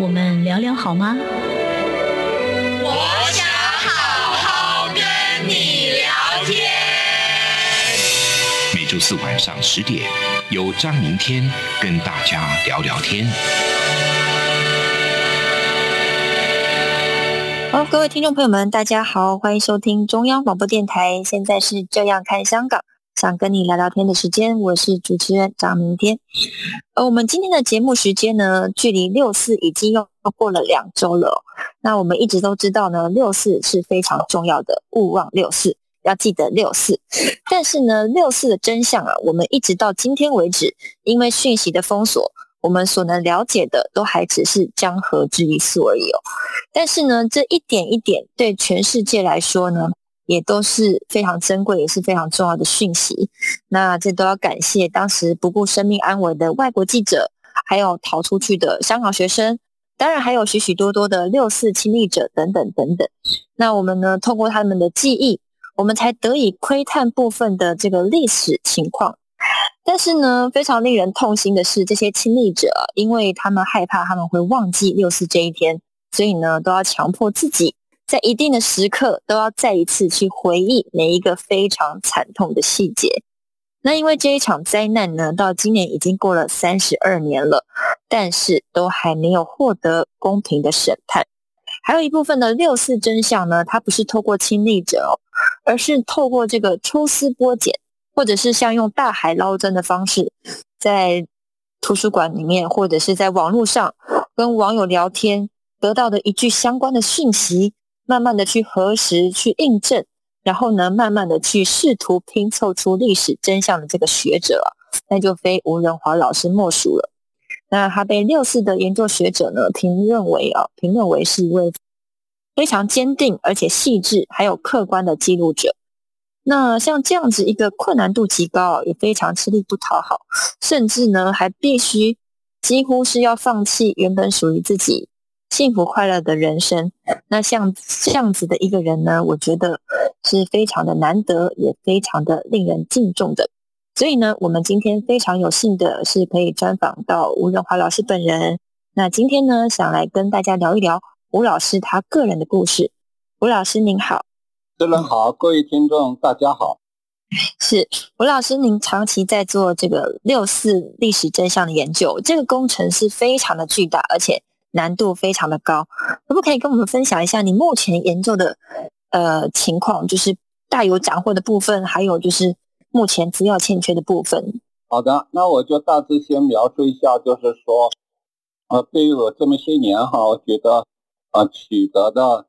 我们聊聊好吗？我想好好跟你聊天。每周四晚上十点，由张明天跟大家聊聊天。好，各位听众朋友们，大家好，欢迎收听中央广播电台。现在是这样看香港，想跟你聊聊天的时间，我是主持人张明天。呃，我们今天的节目时间呢，距离六四已经又过了两周了、那我们一直都知道呢，六四是非常重要的，勿忘六四，要记得六四。但是呢，六四的真相啊，我们一直到今天为止，因为讯息的封锁，我们所能了解的都还只是江河之一粟而已哦。但是呢，这一点一点对全世界来说呢，也都是非常珍贵，也是非常重要的讯息。那这都要感谢当时不顾生命安危的外国记者，还有逃出去的香港学生，当然还有许许多多的六四亲历者等等等等。那我们呢，通过他们的记忆，我们才得以窥探部分的这个历史情况。但是呢，非常令人痛心的是，这些亲历者，因为他们害怕他们会忘记六四这一天，所以呢，都要强迫自己在一定的时刻都要再一次去回忆每一个非常惨痛的细节。那因为这一场灾难呢，到今年已经过了三十二年了，但是都还没有获得公平的审判。还有一部分的六四真相呢，它不是透过亲历者哦，而是透过这个抽丝剥茧，或者是像用大海捞针的方式，在图书馆里面或者是在网络上跟网友聊天，得到的一句相关的讯息，慢慢的去核实、去印证，然后呢，慢慢的去试图拼凑出历史真相的这个学者啊，那就非吴仁华老师莫属了。那他被六四的研究学者呢评认为啊，评论为是一位非常坚定而且细致还有客观的记录者。那像这样子一个困难度极高啊，也非常吃力不讨好，甚至呢还必须几乎是要放弃原本属于自己幸福快乐的人生。那像这样子的一个人呢，我觉得是非常的难得，也非常的令人敬重的。所以呢，我们今天非常有幸的是可以专访到吴仁华老师本人。那今天呢，想来跟大家聊一聊吴老师他个人的故事。吴老师您好。主持人好，各位听众大家好。是吴老师，您长期在做这个六四历史真相的研究，这个工程是非常的巨大，而且难度非常的高。可不可以跟我们分享一下你目前研究的呃情况，就是大有斩获的部分，还有就是目前资料欠缺的部分？好的，那我就大致先描述一下，就是说，呃，对于我这么些年哈，我觉得呃取得的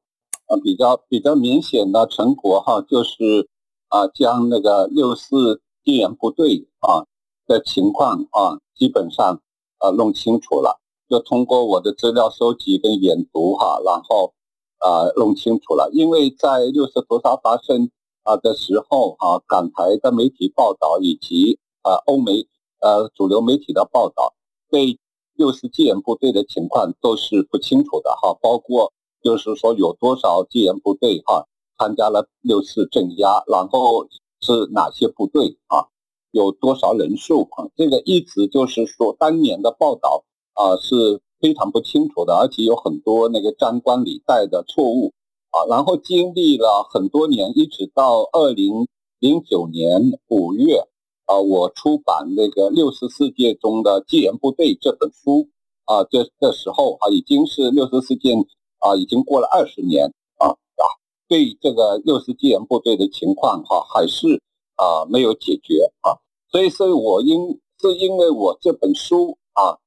呃比较比较明显的成果哈，就是啊、将那个六四戒严部队啊的情况啊基本上呃弄清楚了，就通过我的资料收集跟研读哈，然后啊弄清楚了，因为在六四屠杀发生啊的时候啊，港台的媒体报道以及啊欧美呃主流媒体的报道，对六四戒严部队的情况都是不清楚的哈，包括就是说有多少戒严部队哈参加了六四镇压，然后是哪些部队啊，有多少人数啊，这个一直就是说当年的报道啊是非常不清楚的，而且有很多那个张冠李戴的错误啊，然后经历了很多年，一直到二零零九年五月。啊，我出版那个《六十世界中的戒严部队》这本书啊，这这时候啊，已经是六十事件啊，已经过了二十年啊啊，对这个六十戒严部队的情况哈、还是啊没有解决啊，所以是我因是因为我这本书啊，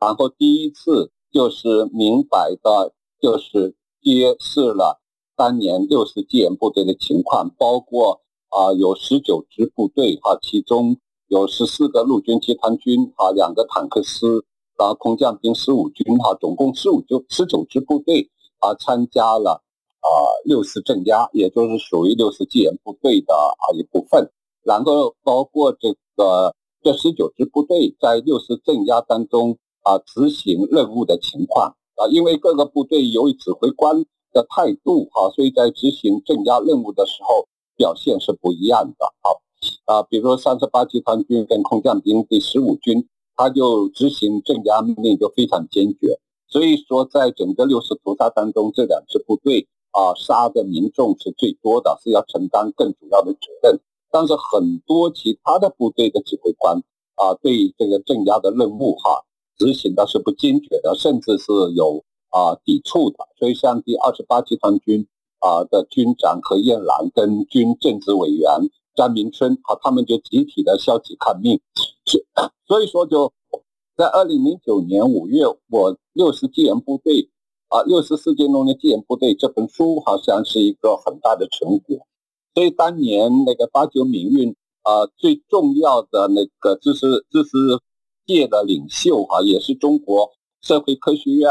然后第一次就是明白的，就是揭示了当年六十纪元部队的情况，包括。啊，有十九支部队哈、其中有十四个陆军集团军哈、两个坦克师，然后空降兵十五军哈、总共十五就十九支部队啊参加了啊六四镇压，也就是属于六四戒严部队的啊一部分。然后包括这个这十九支部队在六四镇压当中啊执行任务的情况啊，因为各个部队由于指挥官的态度哈，所以在执行镇压任务的时候表现是不一样的啊啊，比如说三十八集团军跟空降兵第十五军，他就执行镇压命令就非常坚决。所以说，在整个六四屠杀当中，这两支部队啊杀的民众是最多的，是要承担更主要的责任。但是很多其他的部队的指挥官啊，对这个镇压的任务哈执行的是不坚决的，甚至是有啊抵触的。所以像第二十八集团军啊的军长何燕兰跟军政治委员张明春啊，他们就集体的消极抗命。所以说就。在二零零九年五月，我六十戒严部队啊，六十四届农业戒严部队这本书好像是一个很大的成果。所以当年那个八九民运啊，最重要的那个知识知识界的领袖啊，也是中国社会科学院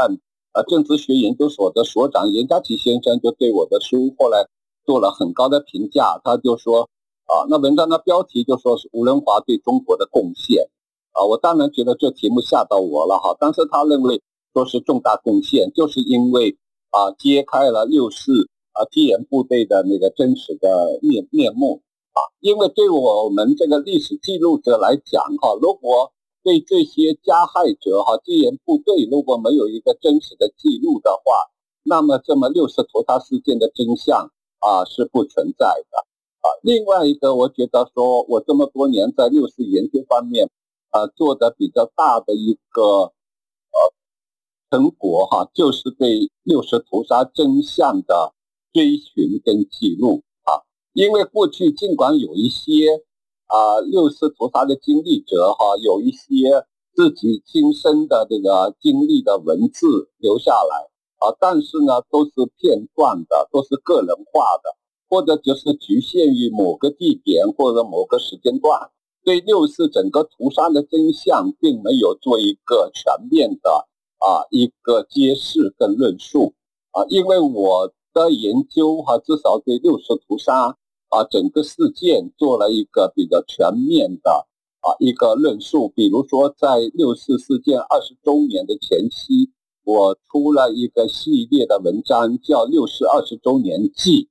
啊政治学研究所的所长严家琪先生，就对我的书后来做了很高的评价。他就说啊，那文章的标题就说是吴仁华对中国的贡献。啊，我当然觉得这题目吓到我了哈，但是他认为说是重大贡献，就是因为啊揭开了六四啊戒严部队的那个真实的面面目啊，因为对我们这个历史记录者来讲哈，如果对这些加害者哈戒严部队如果没有一个真实的记录的话，那么这么六四屠杀事件的真相啊是不存在的啊。另外一个，我觉得说我这么多年在六四研究方面。啊，做的比较大的一个呃成果哈，就是对六四屠杀真相的追寻跟记录啊。因为过去尽管有一些啊六四屠杀的经历者哈，有一些自己亲身的这个经历的文字留下来啊，但是呢，都是片段的，都是个人化的，或者就是局限于某个地点或者某个时间段。对六四整个屠杀的真相，并没有做一个全面的啊一个揭示跟论述啊，因为我的研究哈，至少对六四屠杀啊整个事件做了一个比较全面的啊一个论述。比如说，在六四事件二十周年的前夕，我出了一个系列的文章，叫《六四二十周年记》，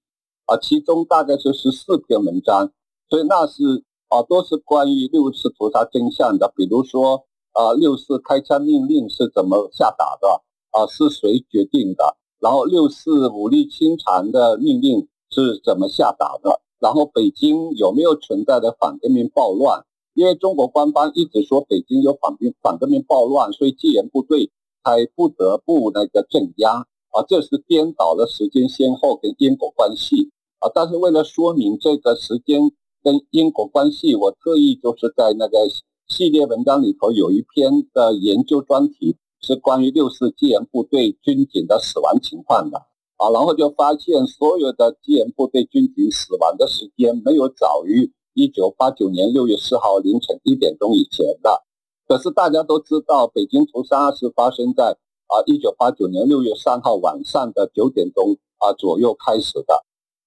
啊，其中大概是十四篇文章，所以那是。啊，都是关于六四屠杀真相的，比如说啊，六四开枪命令是怎么下达的啊？是谁决定的？然后六四武力清场的命令是怎么下达的？然后北京有没有存在的反革命暴乱？因为中国官方一直说北京有反兵反革命暴乱，所以戒严部队才不得不那个镇压啊，这是颠倒了时间先后跟因果关系啊。但是为了说明这个时间。跟因果关系，我特意就是在那个系列文章里头有一篇的研究专题，是关于六四戒严部队军警的死亡情况的啊，然后就发现所有的基岩部队军警死亡的时间没有早于一九八九年六月四号凌晨一点钟以前的，可是大家都知道，北京屠杀是发生在啊一九八九年六月三号晚上的九点钟啊左右开始的，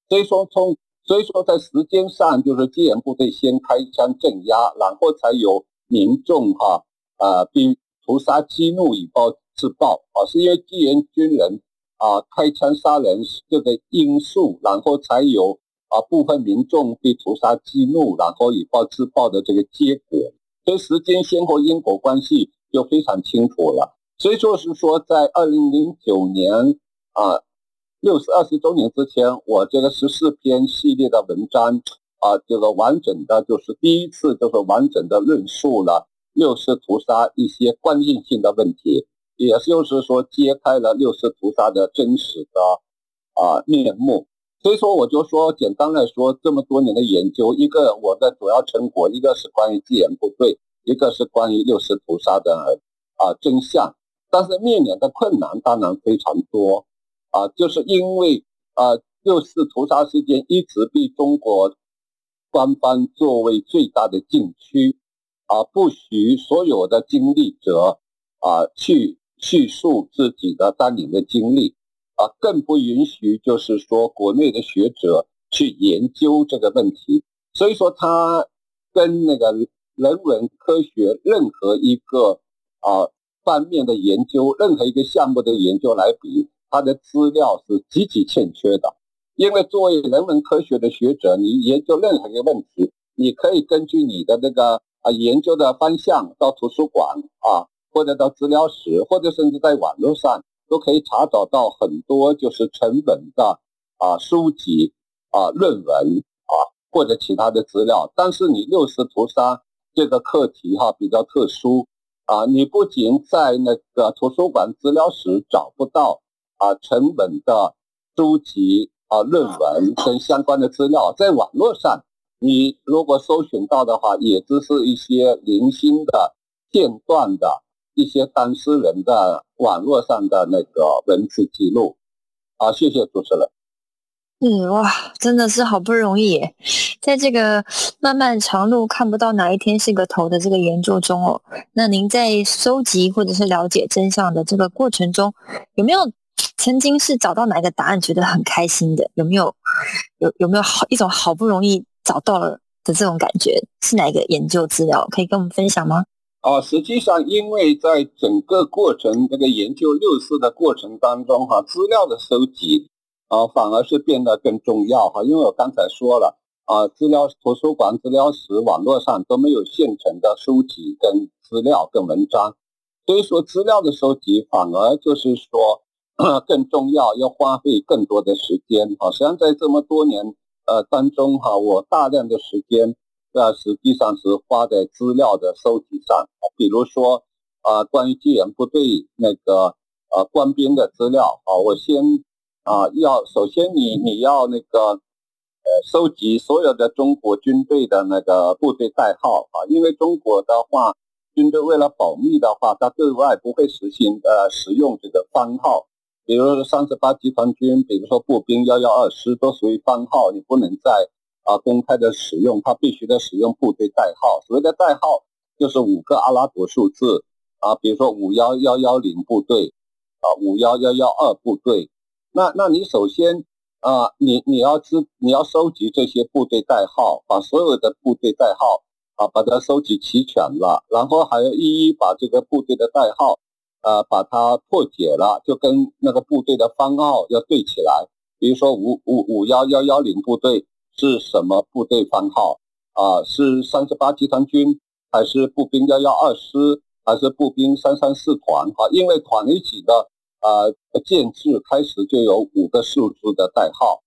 所以说从所以说，在时间上，就是戒严部队先开枪镇压，然后才有民众哈啊被屠杀激怒以暴制暴啊，是因为戒严军人啊开枪杀人这个因素，然后才有啊部分民众被屠杀激怒，然后以暴制暴的这个结果。所以时间先后因果关系就非常清楚了。所以说是说，在二零零九年啊。六十二十周年之前，我这个十四篇系列的文章啊，这个完整的，就是第一次，就是完整的论述了六四屠杀一些关键性的问题，也就是说揭开了六四屠杀的真实的啊面目。所以说，我就说，简单来说，这么多年的研究，一个我的主要成果，一个是关于戒严部队，一个是关于六四屠杀的啊真相，但是面临的困难当然非常多。啊，就是因为啊，六四屠杀事件一直被中国官方作为最大的禁区，啊，不许所有的经历者啊去叙述自己的当年的经历，啊，更不允许就是说国内的学者去研究这个问题。所以说，他跟那个人文科学任何一个啊方面的研究，任何一个项目的研究来比，他的资料是极其欠缺的。因为作为人文科学的学者，你研究任何一个问题，你可以根据你的那个啊研究的方向到图书馆啊，或者到资料室，或者甚至在网络上都可以查找到很多就是成本的啊书籍啊论文啊或者其他的资料。但是你六十屠杀这个课题哈比较特殊啊，你不仅在那个图书馆资料室找不到啊成本的书籍。啊，论文跟相关的资料，在网络上，你如果搜寻到的话，也只是一些零星的片段的一些当事人的网络上的那个文字记录。好，谢谢主持人。嗯，哇，真的是好不容易，在这个漫漫长路看不到哪一天是个头的这个研究中哦，那您在收集或者是了解真相的这个过程中，有没有？曾经是找到哪一个答案觉得很开心的，有没有？有有没有好一种好不容易找到了的这种感觉？是哪一个研究资料可以跟我们分享吗？啊，实际上，因为在整个过程这个研究六四的过程当中，哈，资料的收集啊，反而是变得更重要哈。因为我刚才说了啊，资料图书馆、资料室、网络上都没有现成的书籍跟资料跟文章，所以说资料的收集反而就是说。更重要，要花费更多的时间啊！实际上，在这么多年呃当中哈，我大量的时间那实际上是花在资料的收集上，比如说啊，关于戒严部队那个呃官兵的资料啊，我先啊要首先你你要那个呃收集所有的中国军队的那个部队代号啊，因为中国的话，军队为了保密的话，他对外不会实行呃使用这个番号。比如说三十八集团军，比如说步兵幺幺二师，都属于番号，你不能在啊公开的使用，它必须得使用部队代号。所谓的代号就是五个阿拉伯数字啊，比如说五幺幺幺零部队啊，五幺幺幺二部队。那那你首先啊，你你要知你要收集这些部队代号，把所有的部队代号啊把它收集齐全了，然后还要一一把这个部队的代号。呃，把它破解了，就跟那个部队的番号要对起来。比如说五五五幺幺幺零部队是什么部队番号啊？是三十八集团军，还是步兵幺幺二师，还是步兵三三四团？哈，因为团一起的呃建制开始就有五个数字的代号，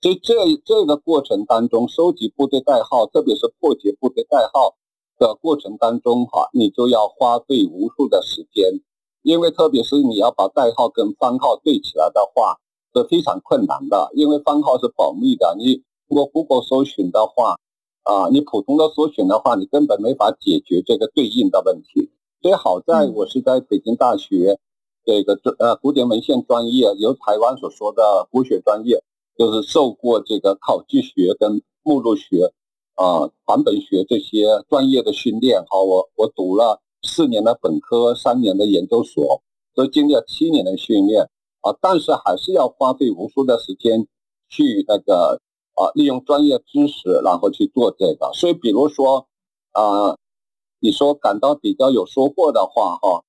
所以这这个过程当中收集部队代号，特别是破解部队代号的过程当中，哈，你就要花费无数的时间。因为特别是你要把代号跟番号对起来的话，是非常困难的。因为番号是保密的，你如果 Google 搜寻的话，啊，你普通的搜寻的话，你根本没法解决这个对应的问题。所以好在我是在北京大学这个专呃古典文献专业，由台湾所说的古学专业，就是受过这个考据学跟目录学啊版本学这些专业的训练。好，我我读了。四年的本科，三年的研究所，都经历了七年的训练啊，但是还是要花费无数的时间去那个啊，利用专业知识，然后去做这个。所以，比如说啊，你说感到比较有收获的话哈，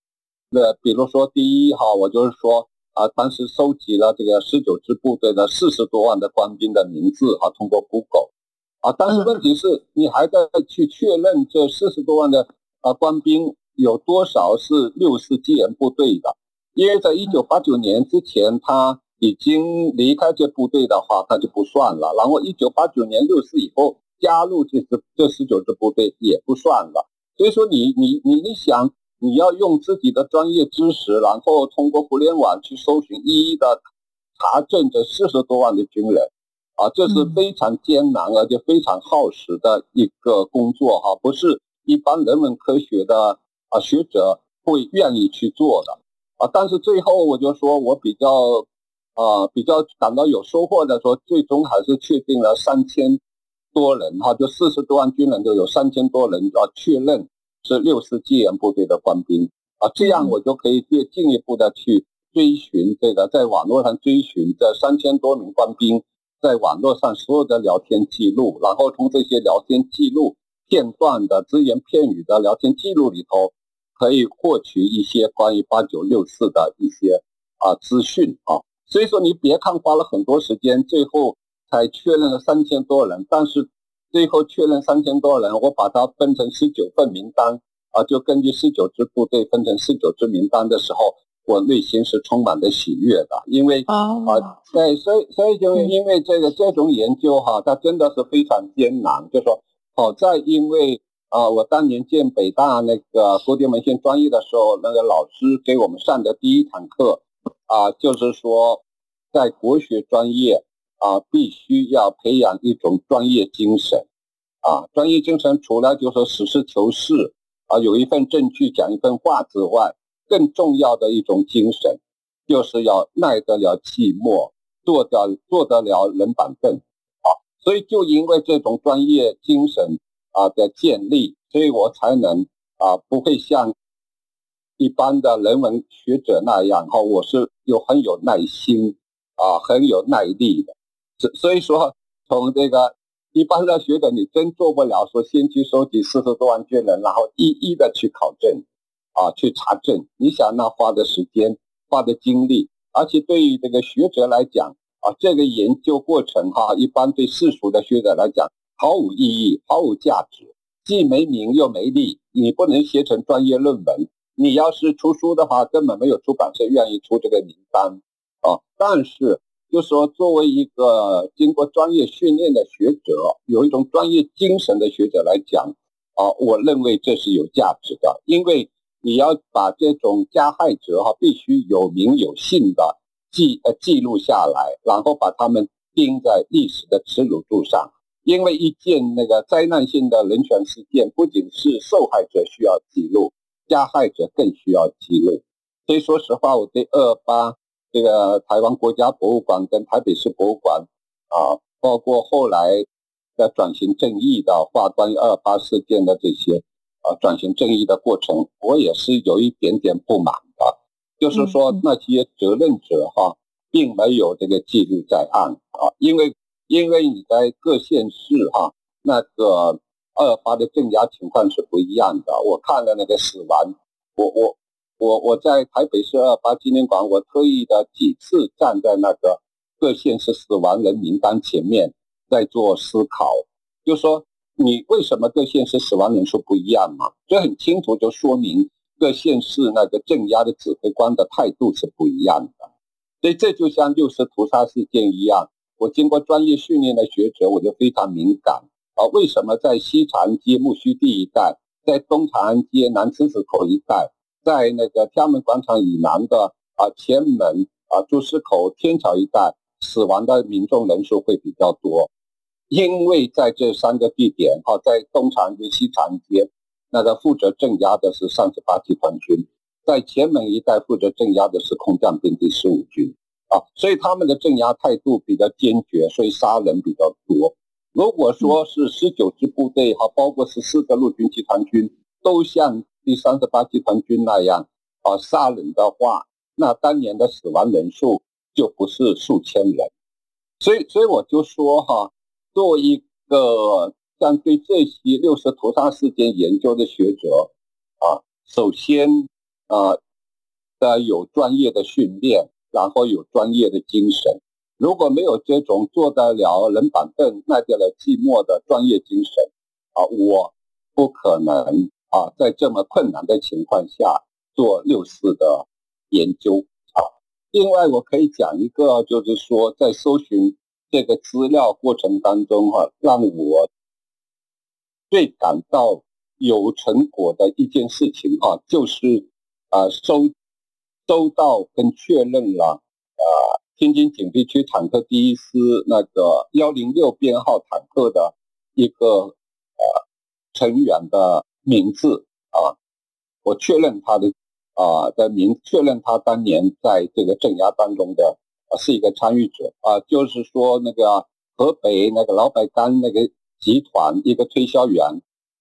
那比如说第一哈，我就是说啊，当时收集了这个十九支部队的四十多万的官兵的名字啊，通过 Google 啊，但是问题是你还在去确认这四十多万的啊官兵。有多少是六四戒严部队的？因为在一九八九年之前，他已经离开这部队的话，他就不算了。然后一九八九年六四以后加入这支这十九支部队也不算了。所以说，你你你你想，你要用自己的专业知识，然后通过互联网去搜寻，一一的查证这四十多万的军人，啊，这是非常艰难而且非常耗时的一个工作哈，不是一般人文科学的。啊，学者会愿意去做的啊，但是最后我就说我比较啊比较感到有收获的，说最终还是确定了三千多人哈，就四十多万军人就有三千多人啊确认是六四戒严部队的官兵啊，这样我就可以越进一步的去追寻这个，在网络上追寻这三千多名官兵在网络上所有的聊天记录，然后从这些聊天记录片段的只言片语的聊天记录里头，可以获取一些关于八九六四的一些啊资讯啊。所以说，你别看花了很多时间，最后才确认了三千多人，但是最后确认三千多人，我把它分成十九份名单啊，就根据十九支部队分成十九支名单的时候，我内心是充满了喜悦的，因为啊，对，所以所以就因为这个这种研究哈，它真的是非常艰难，就说好在因为啊，我当年建北大那个古典文献专业的时候，那个老师给我们上的第一堂课。啊，就是说，在国学专业啊，必须要培养一种专业精神啊。专业精神除了就是实事求是啊，有一份证据讲一份话之外，更重要的一种精神，就是要耐得了寂寞，坐得坐得了冷板凳啊。所以，就因为这种专业精神啊的建立，所以我才能啊不会像。一般的人文学者那样哈，我是有很有耐心啊，很有耐力的。所所以说，从这个一般的学者，你真做不了说先去收集四十多万卷人，然后一一的去考证啊，去查证。你想那花的时间、花的精力，而且对于这个学者来讲啊，这个研究过程哈，一般对世俗的学者来讲毫无意义、毫无价值，既没名又没利，你不能写成专业论文。你要是出书的话，根本没有出版社愿意出这个名单啊。但是，就说作为一个经过专业训练的学者，有一种专业精神的学者来讲啊，我认为这是有价值的。因为你要把这种加害者哈，必须有名有姓的记呃记录下来，然后把他们钉在历史的耻辱柱上。因为一件那个灾难性的人权事件，不仅是受害者需要记录。加害者更需要记录，所以说实话，我对二二八这个台湾国家博物馆跟台北市博物馆啊，包括后来的转型正义的话，关于二二八事件的这些啊转型正义的过程，我也是有一点点不满的，就是说那些责任者哈，并没有这个记录在案啊，因为因为你在各县市哈那个。二八的镇压情况是不一样的。我看了那个死亡，我我我我在台北市二八纪念馆，我特意的几次站在那个各县市死亡人名单前面，在做思考，就说你为什么各县市死亡人数不一样嘛？这很清楚，就说明各县市那个镇压的指挥官的态度是不一样的。所以这就像六四屠杀事件一样，我经过专业训练的学者，我就非常敏感。啊，为什么在西长安街木须地一带，在东长安街南狮子口一带，在那个天安门广场以南的啊前门啊朱市口天桥一带，死亡的民众人数会比较多？因为在这三个地点，哈，在东长安街、西长安街，那个负责镇压的是三十八集团军，在前门一带负责镇压的是空降兵第十五军，啊，所以他们的镇压态度比较坚决，所以杀人比较多。如果说是十九支部队哈，包括十四个陆军集团军，都像第三十八集团军那样啊杀人的话，那当年的死亡人数就不是数千人。所以，所以我就说哈，作为一个像对这些六十屠杀事件研究的学者啊，首先啊，要有专业的训练，然后有专业的精神。如果没有这种坐得了冷板凳、耐得了寂寞的专业精神，啊，我不可能啊，在这么困难的情况下做六四的研究啊。另外，我可以讲一个，就是说，在搜寻这个资料过程当中，哈，让我最感到有成果的一件事情，哈，就是啊，收收到跟确认了，啊。天津警备区坦克第一师那个幺零六编号坦克的一个呃成员的名字啊，我确认他的啊的名，确认他当年在这个镇压当中的啊是一个参与者啊，就是说那个河北那个老百干那个集团一个推销员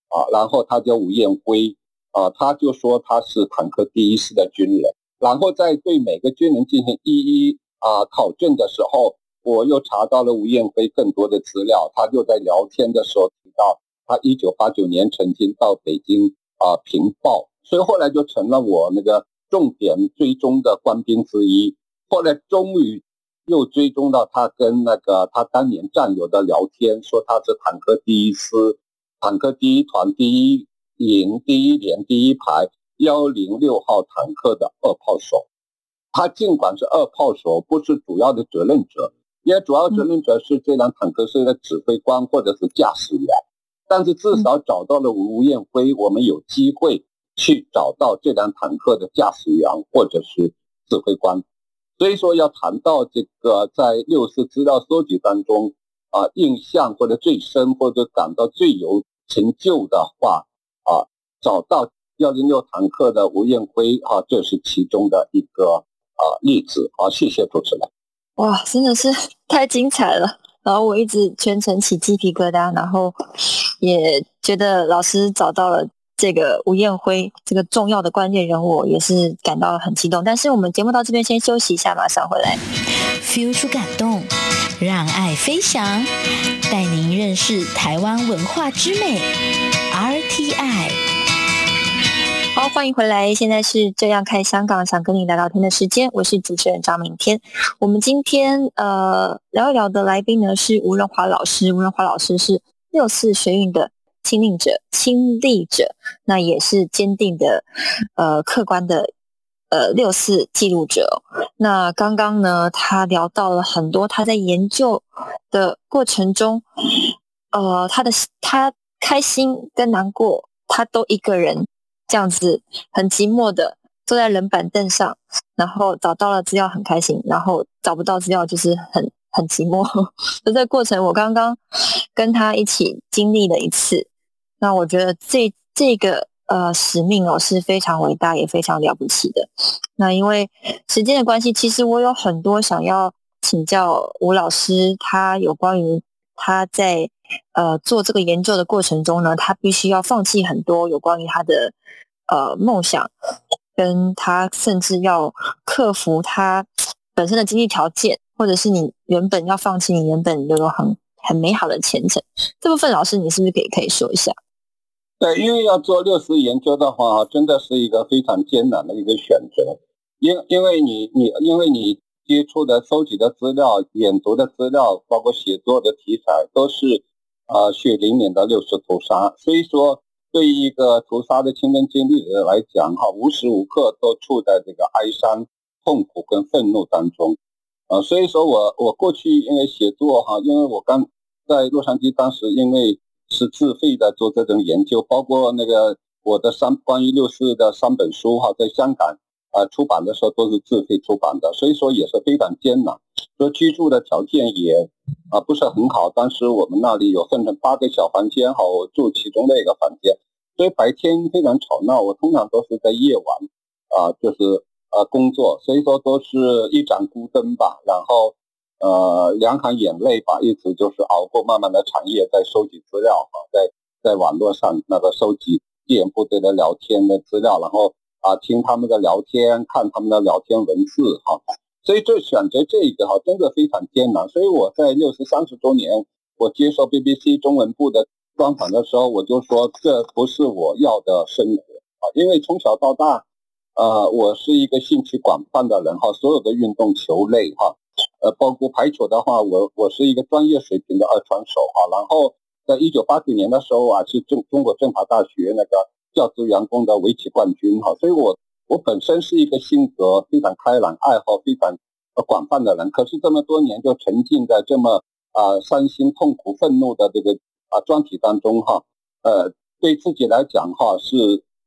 啊，然后他叫吴彦辉啊，他就说他是坦克第一师的军人然后再对每个军人进行一一啊考证的时候，我又查到了吴彦辉更多的资料。他就在聊天的时候提到，他一九八九年曾经到北京啊评报，所以后来就成了我那个重点追踪的官兵之一。后来终于又追踪到他跟那个他当年战友的聊天，说他是坦克第一师、坦克第一团第一营第一连第一排。幺零六号坦克的二炮手，他尽管是二炮手，不是主要的责任者，因为主要责任者是这辆坦克车的指挥官或者是驾驶员，但是至少找到了吴彦辉，我们有机会去找到这辆坦克的驾驶员或者是指挥官，所以说要谈到这个在六四资料收集当中啊，印象或者最深或者感到最有成就的话啊，找到。幺零六坦克的吴彦辉啊，这是其中的一个啊例子啊。谢谢主持人。哇，真的是太精彩了！然后我一直全程起鸡皮疙瘩，然后也觉得老师找到了这个吴彦辉这个重要的关键人物，也是感到很激动。但是我们节目到这边先休息一下，马上回来。feel 出感动，让爱飞翔，带您认识台湾文化之美。RTI。好，欢迎回来。现在是这样看香港，想跟你聊聊天的时间。我是主持人张明天。我们今天呃聊一聊的来宾呢是吴仁华老师。吴仁华老师是六四学运的亲历者，亲历者，那也是坚定的呃客观的呃六四记录者。那刚刚呢，他聊到了很多他在研究的过程中，呃，他的他开心跟难过，他都一个人。这样子很寂寞的坐在冷板凳上，然后找到了资料很开心，然后找不到资料就是很很寂寞。这个过程我刚刚跟他一起经历了一次，那我觉得这这个呃使命哦是非常伟大也非常了不起的。那因为时间的关系，其实我有很多想要请教吴老师，他有关于他在呃做这个研究的过程中呢，他必须要放弃很多有关于他的。呃，梦想跟他甚至要克服他本身的经济条件，或者是你原本要放弃你原本有个很很美好的前程，这部分老师你是不是可以可以说一下？对，因为要做六十研究的话，真的是一个非常艰难的一个选择，因因为你你因为你接触的、收集的资料、研读的资料，包括写作的题材，都是呃血淋淋的六十屠杀，所以说。对于一个屠杀的亲身经历者来讲，哈，无时无刻都处在这个哀伤、痛苦跟愤怒当中，啊，所以说我我过去因为写作哈，因为我刚在洛杉矶，当时因为是自费的做这种研究，包括那个我的三关于六四的三本书哈，在香港啊出版的时候都是自费出版的，所以说也是非常艰难，说居住的条件也啊不是很好，当时我们那里有分成八个小房间哈，我住其中的一个房间。所以白天非常吵闹，我通常都是在夜晚啊，就是呃工作，所以说都是一盏孤灯吧，然后呃两行眼泪吧，一直就是熬过漫漫的长夜，在收集资料哈，在在网络上那个收集戒严部队的聊天的资料，然后啊听他们的聊天，看他们的聊天文字哈，所以这选择这个哈真的非常艰难，所以我在六十三十周年，我接受 BBC 中文部的。专访的时候，我就说这不是我要的生活啊，因为从小到大，呃，我是一个兴趣广泛的人哈，所有的运动球类哈，呃，包括排球的话，我我是一个专业水平的二传手哈，然后在一九八九年的时候啊，是中中国政法大学那个教职员工的围棋冠军哈，所以我我本身是一个性格非常开朗、爱好非常呃广泛的人，可是这么多年就沉浸在这么啊伤心、痛苦、愤怒的这个。啊，专题当中哈，呃，对自己来讲哈是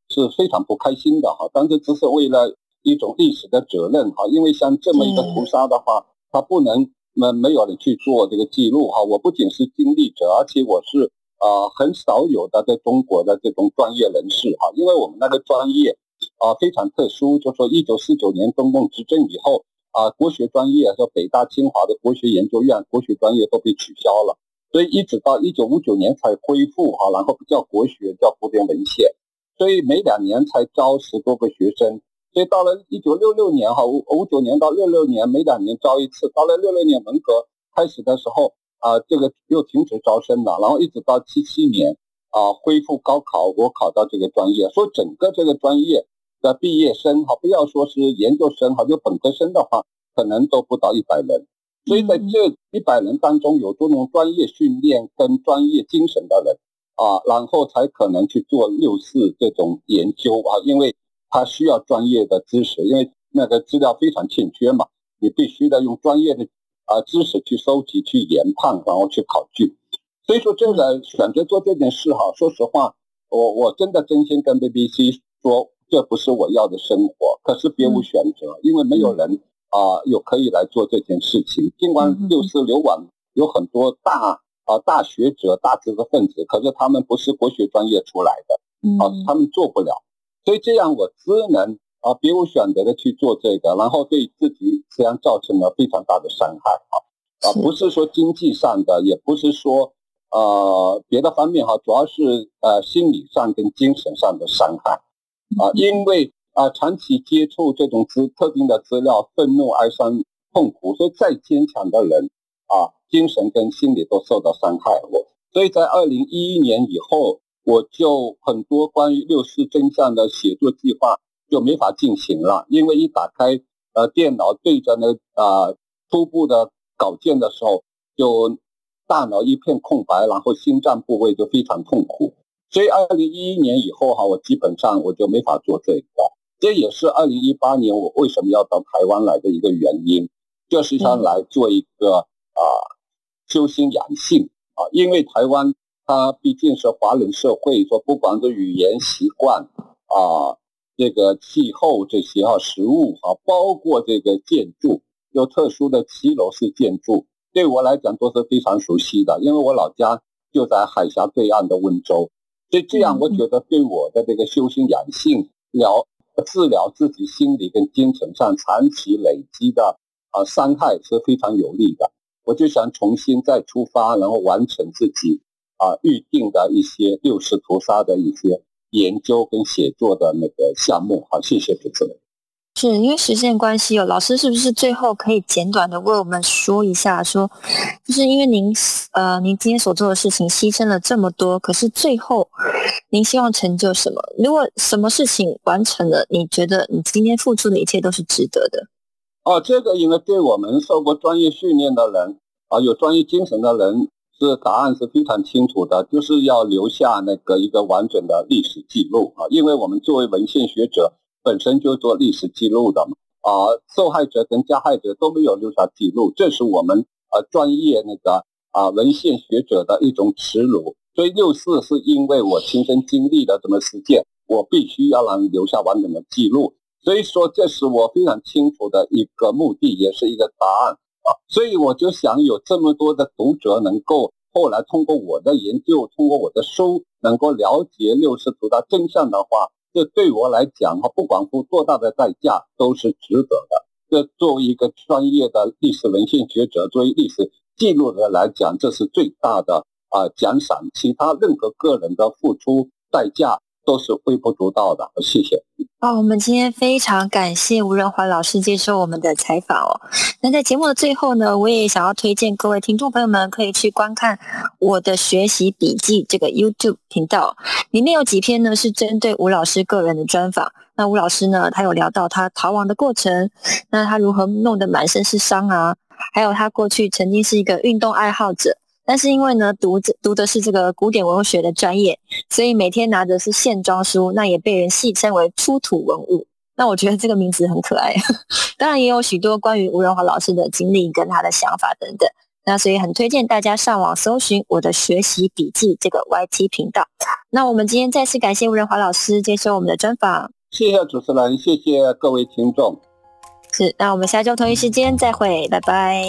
是非常不开心的哈，但是只是为了一种历史的责任哈，因为像这么一个屠杀的话，他不能没没有人去做这个记录哈。我不仅是经历者，而且我是啊很少有的在中国的这种专业人士哈，因为我们那个专业啊非常特殊，就说一九四九年中共执政以后啊，国学专业和北大清华的国学研究院国学专业都被取消了。所以一直到一九五九年才恢复哈，然后不叫国学，叫古典文献，所以每两年才招十多个学生，所以到了一九六六年哈五五九年到六六年每两年招一次，到了六六年文革开始的时候啊，这个又停止招生了，然后一直到七七年啊恢复高考，我考到这个专业，所以整个这个专业的毕业生哈，不要说是研究生哈，就本科生的话，可能都不到一百人。所以在这一百人当中，有这种专业训练跟专业精神的人啊，然后才可能去做六四这种研究啊，因为。他需要专业的知识，因为那个资料非常欠缺嘛，你必须得用专业的啊知识去收集、去研判，然后去考据。所以说，这个选择做这件事哈，说实话，我我真的真心跟 BBC 说，这不是我要的生活，可是别无选择，因为没有人啊有可以来做这件事情。尽管六四流亡有很多大啊大学者、大知识分子，可是他们不是国学专业出来的，啊，他们做不了。所以这样我只能啊别无选择的去做这个，然后对自己实际上造成了非常大的伤害啊啊不是说经济上的，也不是说呃别的方面哈，主要是呃心理上跟精神上的伤害啊，因为啊长期接触这种资特定的资料，愤怒、哀伤、痛苦，所以再坚强的人啊精神跟心理都受到伤害。我所以在二零一一年以后。我就很多关于六四真相的写作计划就没法进行了，因为一打开呃电脑对着那啊初步的稿件的时候，就大脑一片空白，然后心脏部位就非常痛苦。所以二零一一年以后哈，我基本上我就没法做这个。这也是二零一八年我为什么要到台湾来的一个原因，就是想来做一个啊修心养性啊，因为台湾。它毕竟是华人社会，说不管是语言习惯啊，这个气候这些啊，食物啊，包括这个建筑，有特殊的骑楼式建筑，对我来讲都是非常熟悉的，因为我老家就在海峡对岸的温州，所以这样我觉得对我的这个修心养性、疗治疗自己心理跟精神上长期累积的啊伤害是非常有利的。我就想重新再出发，然后完成自己。啊，预定的一些六世屠杀的一些研究跟写作的那个项目，好，谢谢主持人。是因为时间关系哦，老师是不是最后可以简短的为我们说一下，说就是因为您呃，您今天所做的事情牺牲了这么多，可是最后您希望成就什么？如果什么事情完成了，你觉得你今天付出的一切都是值得的？哦，这个因为对我们受过专业训练的人啊，有专业精神的人。是答案是非常清楚的，就是要留下那个一个完整的历史记录啊，因为我们作为文献学者，本身就做历史记录的嘛啊，受害者跟加害者都没有留下记录，这是我们呃专业那个啊文献学者的一种耻辱。所以六四是因为我亲身经历的这么事件，我必须要让留下完整的记录。所以说，这是我非常清楚的一个目的，也是一个答案。啊，所以我就想有这么多的读者能够后来通过我的研究，通过我的书，能够了解六世图的真相的话，这对我来讲哈，不管付多大的代价都是值得的。这作为一个专业的历史文献学者，作为历史记录的来讲，这是最大的啊奖赏。其他任何个人的付出代价。都是微不足道的，谢谢。好，我们今天非常感谢吴仁华老师接受我们的采访哦。那在节目的最后呢，我也想要推荐各位听众朋友们可以去观看我的学习笔记这个 YouTube 频道，里面有几篇呢是针对吴老师个人的专访。那吴老师呢，他有聊到他逃亡的过程，那他如何弄得满身是伤啊，还有他过去曾经是一个运动爱好者。但是因为呢，读着读的是这个古典文学的专业，所以每天拿的是线装书，那也被人戏称为出土文物。那我觉得这个名字很可爱。当然也有许多关于吴仁华老师的经历跟他的想法等等。那所以很推荐大家上网搜寻我的学习笔记这个 YT 频道。那我们今天再次感谢吴仁华老师接受我们的专访。谢谢主持人，谢谢各位听众。是，那我们下周同一时间再会，拜拜。